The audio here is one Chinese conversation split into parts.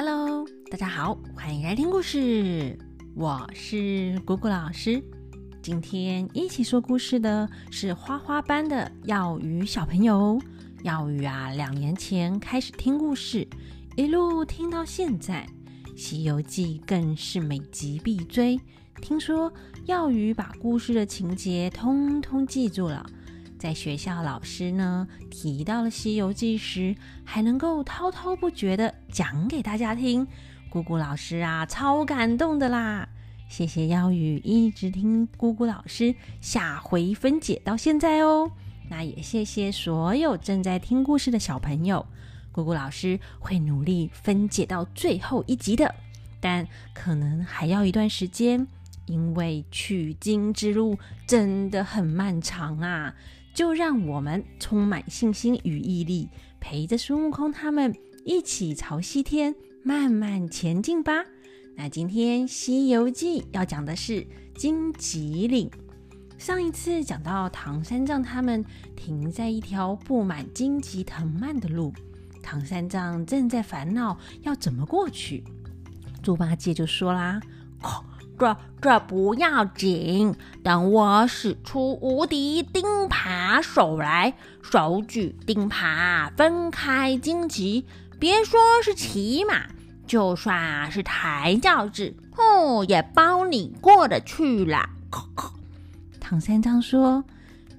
Hello，大家好，欢迎来听故事。我是姑姑老师。今天一起说故事的是花花班的耀宇小朋友。耀宇啊，两年前开始听故事，一路听到现在，《西游记》更是每集必追。听说耀宇把故事的情节通通记住了。在学校，老师呢提到了《西游记》时，还能够滔滔不绝的讲给大家听。姑姑老师啊，超感动的啦！谢谢耀宇一直听姑姑老师下回分解到现在哦。那也谢谢所有正在听故事的小朋友。姑姑老师会努力分解到最后一集的，但可能还要一段时间，因为取经之路真的很漫长啊。就让我们充满信心与毅力，陪着孙悟空他们一起朝西天慢慢前进吧。那今天《西游记》要讲的是荆棘岭。上一次讲到唐三藏他们停在一条布满荆棘藤蔓的路，唐三藏正在烦恼要怎么过去。猪八戒就说啦。这这不要紧，等我使出无敌钉耙手来，手举钉耙分开荆棘，别说是骑马，就算是抬轿子，哦，也包你过得去了。唐三藏说：“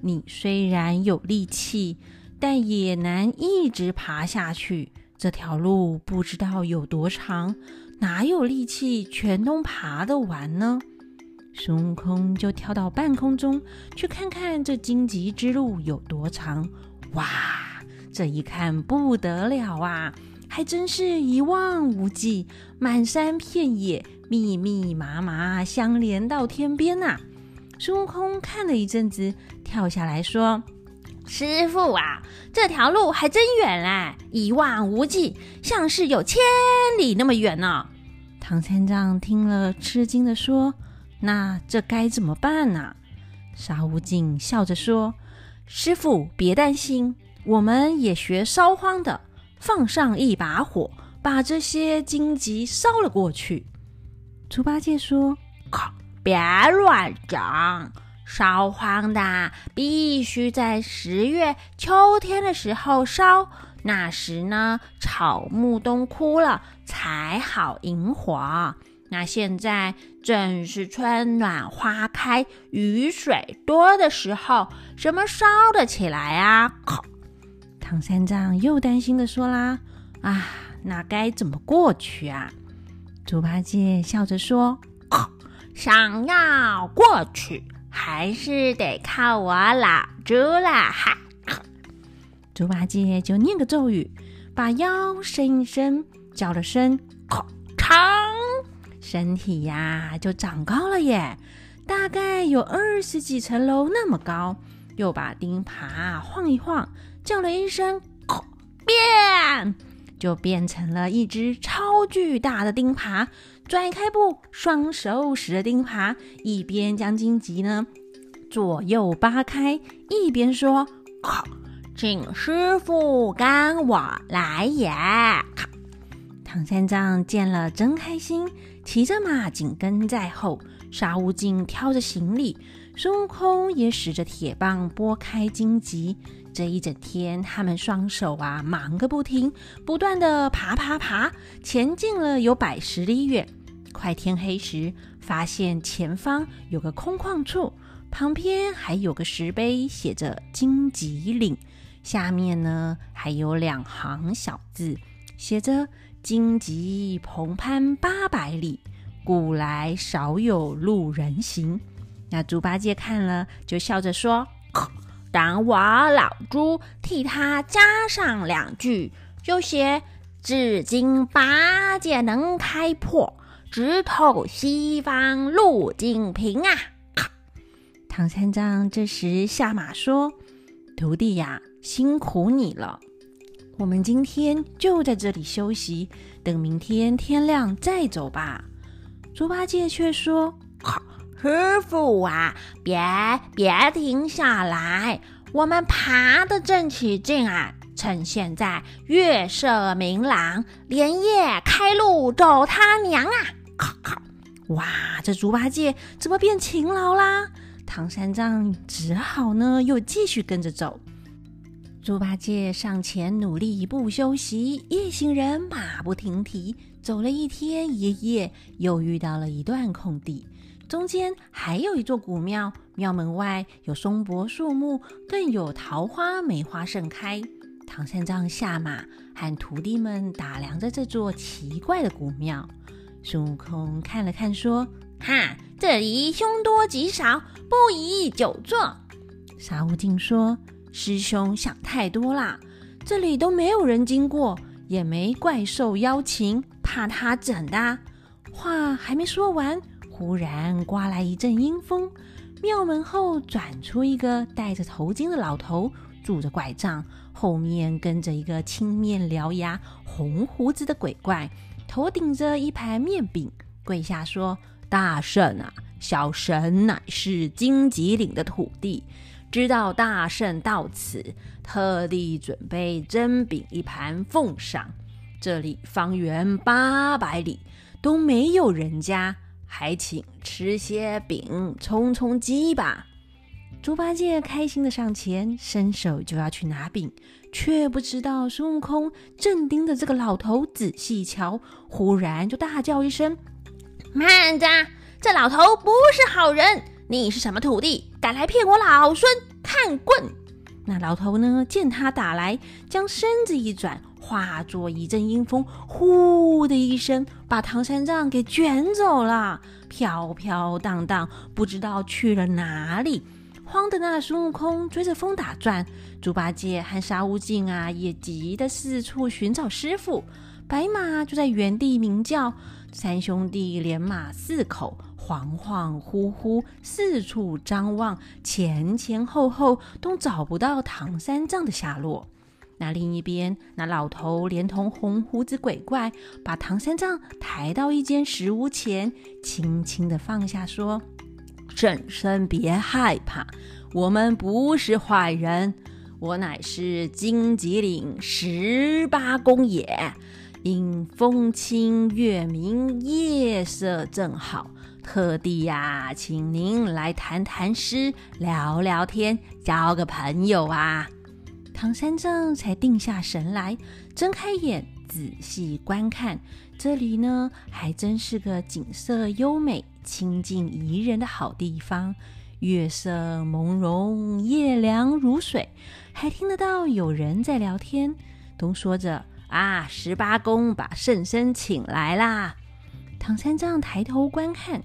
你虽然有力气，但也难一直爬下去。这条路不知道有多长。”哪有力气全都爬得完呢？孙悟空就跳到半空中去看看这荆棘之路有多长。哇，这一看不得了啊，还真是一望无际，满山遍野，密密麻麻，相连到天边呐！孙悟空看了一阵子，跳下来说：“师傅啊，这条路还真远嘞，一望无际，像是有千里那么远呢。”唐三藏听了，吃惊的说：“那这该怎么办呢？”沙悟净笑着说：“师傅别担心，我们也学烧荒的，放上一把火，把这些荆棘烧了过去。”猪八戒说：“靠，别乱讲，烧荒的必须在十月秋天的时候烧。”那时呢，草木都枯了，才好引火。那现在正是春暖花开、雨水多的时候，怎么烧得起来啊？唐三藏又担心的说啦：“啊，那该怎么过去啊？”猪八戒笑着说：“ 想要过去，还是得靠我老猪了哈。”猪八戒就念个咒语，把腰伸一伸，叫了声“长”，身体呀就长高了耶，大概有二十几层楼那么高。又把钉耙晃一晃，叫了一声“变”，就变成了一只超巨大的钉耙。拽开步，双手使着钉耙，一边将荆棘呢左右扒开，一边说“靠”。请师傅跟我来也！唐三藏见了真开心，骑着马紧跟在后。沙悟净挑着行李，孙悟空也使着铁棒拨开荆棘。这一整天，他们双手啊忙个不停，不断的爬爬爬，前进了有百十里远。快天黑时，发现前方有个空旷处，旁边还有个石碑，写着“荆棘岭”。下面呢还有两行小字，写着“荆棘蓬攀八百里，古来少有路人行”。那猪八戒看了就笑着说：“等我老猪替他加上两句，就写‘至今八戒能开破，直透西方路径平’啊！”唐三藏这时下马说：“徒弟呀。”辛苦你了，我们今天就在这里休息，等明天天亮再走吧。猪八戒却说：“师傅啊，别别停下来，我们爬得正起劲啊，趁现在月色明朗，连夜开路走他娘啊！哇，这猪八戒怎么变勤劳啦？唐三藏只好呢，又继续跟着走。猪八戒上前努力不休息，一行人马不停蹄，走了一天一夜，又遇到了一段空地，中间还有一座古庙，庙门外有松柏树木，更有桃花、梅花盛开。唐三藏下马，和徒弟们打量着这座奇怪的古庙。孙悟空看了看，说：“哈，这里凶多吉少，不宜久坐。”沙悟净说。师兄想太多啦，这里都没有人经过，也没怪兽妖情，怕他怎的？话还没说完，忽然刮来一阵阴风，庙门后转出一个戴着头巾的老头，拄着拐杖，后面跟着一个青面獠牙、红胡子的鬼怪，头顶着一盘面饼，跪下说：“大圣啊，小神乃是荆棘岭的土地。”知道大圣到此，特地准备蒸饼一盘奉上。这里方圆八百里都没有人家，还请吃些饼充充饥吧。猪八戒开心的上前，伸手就要去拿饼，却不知道孙悟空正盯着这个老头仔细瞧，忽然就大叫一声：“慢着！这老头不是好人！”你是什么土地，敢来骗我老孙？看棍！那老头呢？见他打来，将身子一转，化作一阵阴风，呼的一声，把唐三藏给卷走了，飘飘荡荡，不知道去了哪里。慌的那孙悟空追着风打转，猪八戒和沙悟净啊，也急得四处寻找师傅。白马就在原地鸣叫，三兄弟连马四口。恍恍惚惚，四处张望，前前后后都找不到唐三藏的下落。那另一边，那老头连同红胡子鬼怪，把唐三藏抬到一间石屋前，轻轻的放下，说：“圣僧别害怕，我们不是坏人，我乃是荆棘岭十八公也。因风清月明，夜色正好。”特地呀，请您来谈谈诗，聊聊天，交个朋友啊！唐三藏才定下神来，睁开眼，仔细观看。这里呢，还真是个景色优美、清静宜人的好地方。月色朦胧，夜凉如水，还听得到有人在聊天，都说着：“啊，十八公把圣僧请来啦！”唐三藏抬头观看，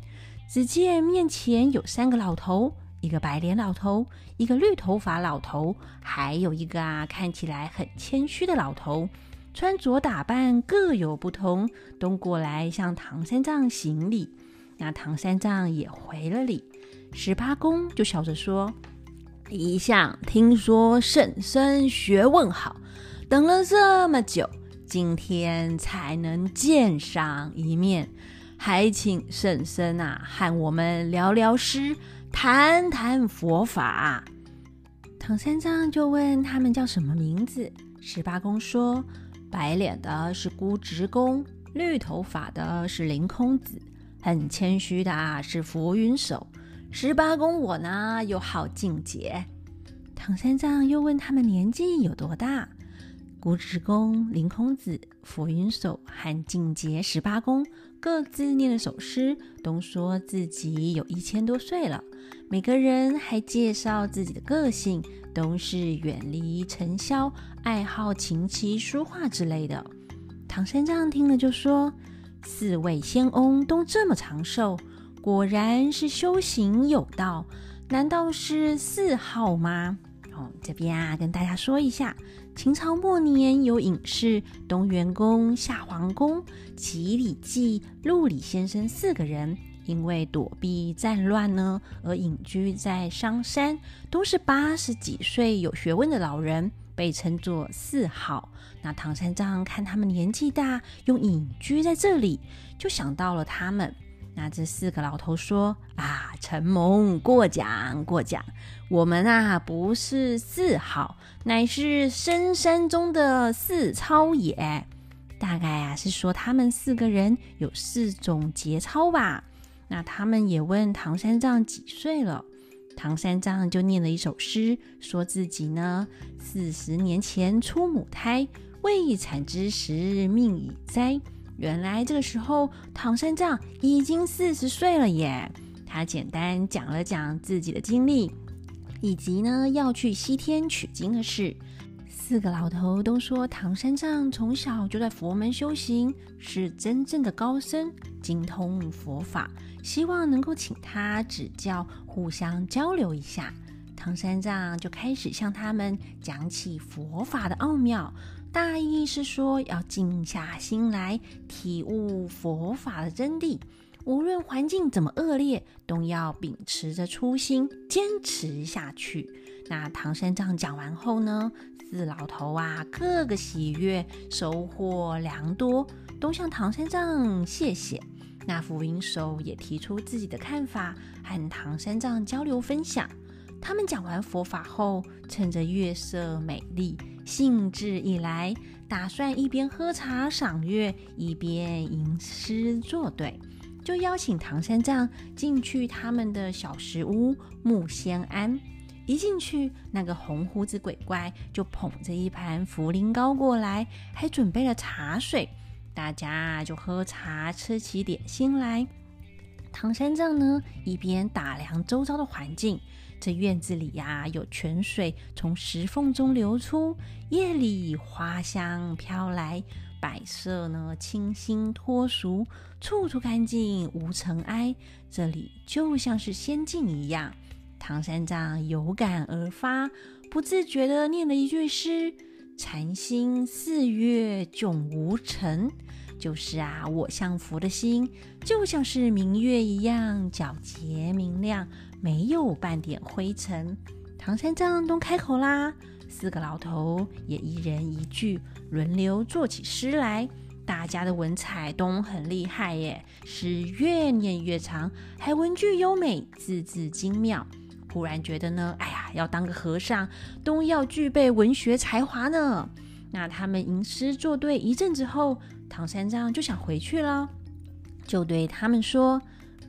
只见面前有三个老头，一个白脸老头，一个绿头发老头，还有一个啊看起来很谦虚的老头，穿着打扮各有不同，都过来向唐三藏行礼。那唐三藏也回了礼，十八公就笑着说：“一向听说圣僧学问好，等了这么久。”今天才能见上一面，还请圣僧啊和我们聊聊诗，谈谈佛法。唐三藏就问他们叫什么名字。十八公说：白脸的是孤直公，绿头发的是凌空子，很谦虚的啊是浮云手。十八公我呢又好静节。唐三藏又问他们年纪有多大。孤直公、凌空子、浮云手和净节十八宫各自念了首诗，都说自己有一千多岁了。每个人还介绍自己的个性，都是远离尘嚣，爱好琴棋书画之类的。唐三藏听了就说：“四位仙翁都这么长寿，果然是修行有道。难道是四号吗？”哦，这边啊，跟大家说一下。秦朝末年，有隐士东元公、夏皇公、齐礼记、陆李先生四个人，因为躲避战乱呢，而隐居在商山，都是八十几岁有学问的老人，被称作四好。那唐三藏看他们年纪大，又隐居在这里，就想到了他们。那这四个老头说：“啊，承蒙过奖过奖，我们啊不是四好，乃是深山中的四超也。大概啊是说他们四个人有四种节操吧。那他们也问唐三藏几岁了，唐三藏就念了一首诗，说自己呢四十年前出母胎，未产之时命已灾。原来这个时候唐三藏已经四十岁了耶。他简单讲了讲自己的经历，以及呢要去西天取经的事。四个老头都说唐三藏从小就在佛门修行，是真正的高僧，精通佛法，希望能够请他指教，互相交流一下。唐三藏就开始向他们讲起佛法的奥妙，大意是说要静下心来体悟佛法的真谛，无论环境怎么恶劣，都要秉持着初心坚持下去。那唐三藏讲完后呢？四老头啊，个个喜悦，收获良多，都向唐三藏谢谢。那福云手也提出自己的看法，和唐三藏交流分享。他们讲完佛法后，趁着月色美丽，兴致一来，打算一边喝茶赏月，一边吟诗作对，就邀请唐三藏进去他们的小石屋木仙庵。一进去，那个红胡子鬼怪就捧着一盘茯苓糕过来，还准备了茶水，大家就喝茶，吃起点心来。唐三藏呢，一边打量周遭的环境，这院子里呀，有泉水从石缝中流出，夜里花香飘来，摆设呢清新脱俗，处处干净无尘埃，这里就像是仙境一样。唐三藏有感而发，不自觉地念了一句诗：“禅心似月迥无尘。”就是啊，我向佛的心就像是明月一样皎洁明亮，没有半点灰尘。唐三藏都开口啦，四个老头也一人一句，轮流做起诗来。大家的文采都很厉害耶，诗越念越长，还文句优美，字字精妙。忽然觉得呢，哎呀，要当个和尚都要具备文学才华呢。那他们吟诗作对一阵子后，唐三藏就想回去了，就对他们说：“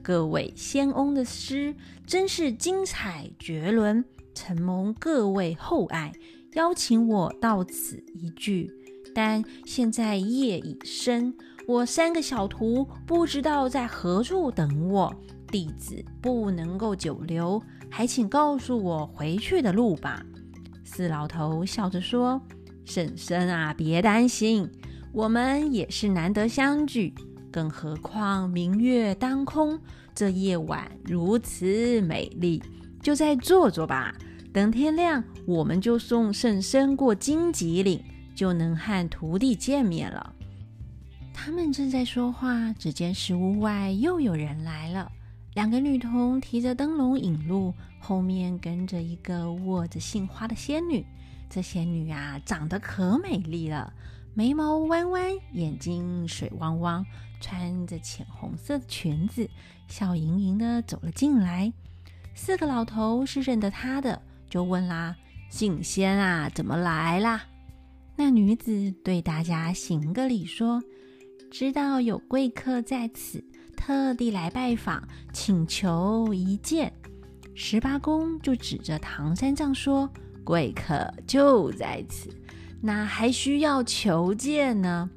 各位仙翁的诗真是精彩绝伦，承蒙各位厚爱，邀请我到此一聚。但现在夜已深，我三个小徒不知道在何处等我，弟子不能够久留。”还请告诉我回去的路吧。四老头笑着说：“婶婶啊，别担心，我们也是难得相聚，更何况明月当空，这夜晚如此美丽，就再坐坐吧。等天亮，我们就送婶婶过荆棘岭，就能和徒弟见面了。”他们正在说话，只见石屋外又有人来了。两个女童提着灯笼引路，后面跟着一个握着杏花的仙女。这仙女啊，长得可美丽了，眉毛弯弯，眼睛水汪汪，穿着浅红色的裙子，笑盈盈的走了进来。四个老头是认得她的，就问啦：“杏仙啊，怎么来啦？”那女子对大家行个礼，说：“知道有贵客在此。”特地来拜访，请求一见。十八公就指着唐三藏说：“贵客就在此，哪还需要求见呢？”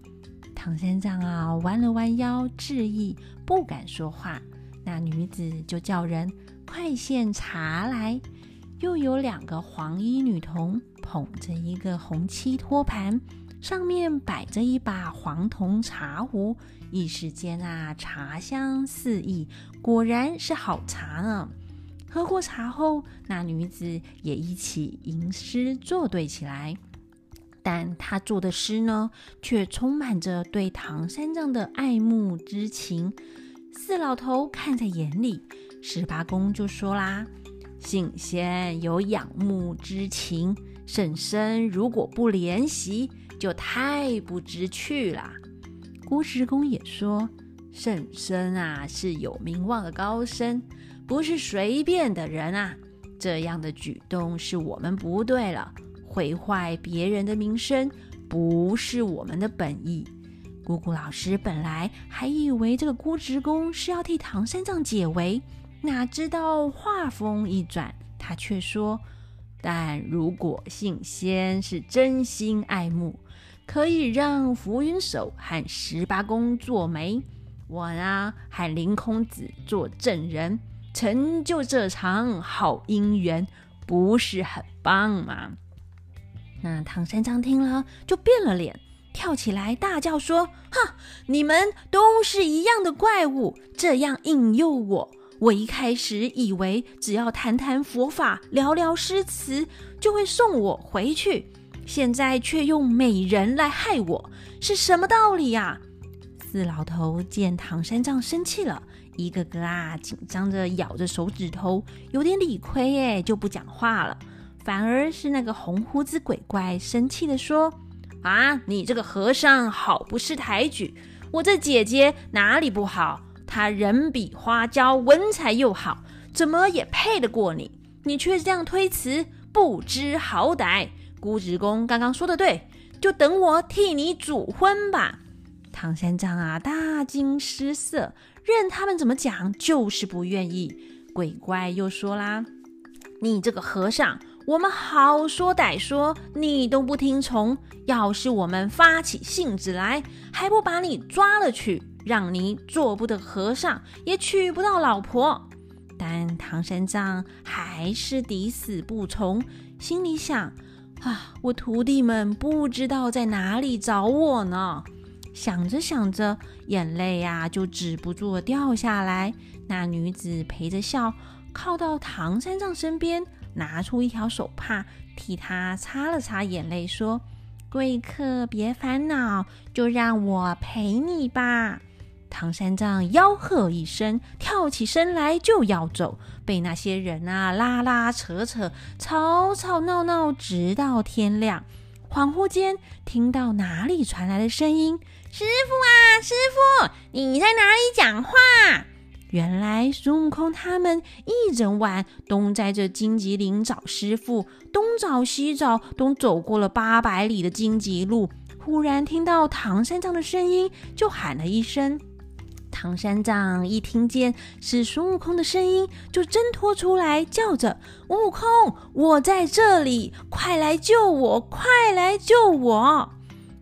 唐三藏啊，弯了弯腰，致意，不敢说话。那女子就叫人快献茶来。又有两个黄衣女童捧着一个红漆托盘。上面摆着一把黄铜茶壶，一时间啊，茶香四溢，果然是好茶呢。喝过茶后，那女子也一起吟诗作对起来，但她作的诗呢，却充满着对唐三藏的爱慕之情。四老头看在眼里，十八公就说啦：“信仙有仰慕之情，婶婶如果不怜惜。”就太不知趣了。郭职工也说：“圣僧啊是有名望的高僧，不是随便的人啊。这样的举动是我们不对了，毁坏别人的名声，不是我们的本意。姑姑老师本来还以为这个孤职工是要替唐三藏解围，哪知道话锋一转，他却说：“但如果信仙是真心爱慕。”可以让浮云手和十八公做媒，我呢和林公子做证人，成就这场好姻缘，不是很棒吗？那唐三藏听了就变了脸，跳起来大叫说：“哈！你们都是一样的怪物，这样引诱我。我一开始以为只要谈谈佛法，聊聊诗词，就会送我回去。”现在却用美人来害我，是什么道理呀？四老头见唐三藏生气了，一个个啊紧张着咬着手指头，有点理亏耶，就不讲话了。反而是那个红胡子鬼怪生气的说：“啊，你这个和尚好不识抬举！我这姐姐哪里不好？他人比花娇，文采又好，怎么也配得过你？你却这样推辞，不知好歹！”姑职公刚刚说的对，就等我替你主婚吧。唐三藏啊，大惊失色，任他们怎么讲，就是不愿意。鬼怪又说啦：“你这个和尚，我们好说歹说，你都不听从。要是我们发起性子来，还不把你抓了去，让你做不得和尚，也娶不到老婆。”但唐三藏还是抵死不从，心里想。啊！我徒弟们不知道在哪里找我呢。想着想着，眼泪呀就止不住的掉下来。那女子陪着笑，靠到唐三藏身边，拿出一条手帕替他擦了擦眼泪，说：“贵客别烦恼，就让我陪你吧。”唐三藏吆喝一声，跳起身来就要走，被那些人啊拉拉扯扯，吵吵闹闹，直到天亮。恍惚间，听到哪里传来的声音：“师傅啊，师傅，你在哪里讲话？”原来孙悟空他们一整晚东在这荆棘林找师傅，东找西找，都走过了八百里的荆棘路。忽然听到唐三藏的声音，就喊了一声。唐三藏一听见是孙悟空的声音，就挣脱出来，叫着：“悟空，我在这里，快来救我！快来救我！”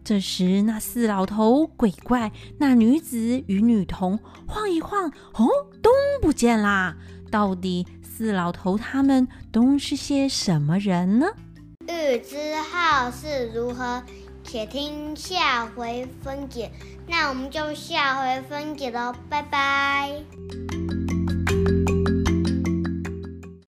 这时，那四老头、鬼怪、那女子与女童晃一晃，哦，都不见啦！到底四老头他们都是些什么人呢？欲知后事如何？且听下回分解，那我们就下回分解了，拜拜。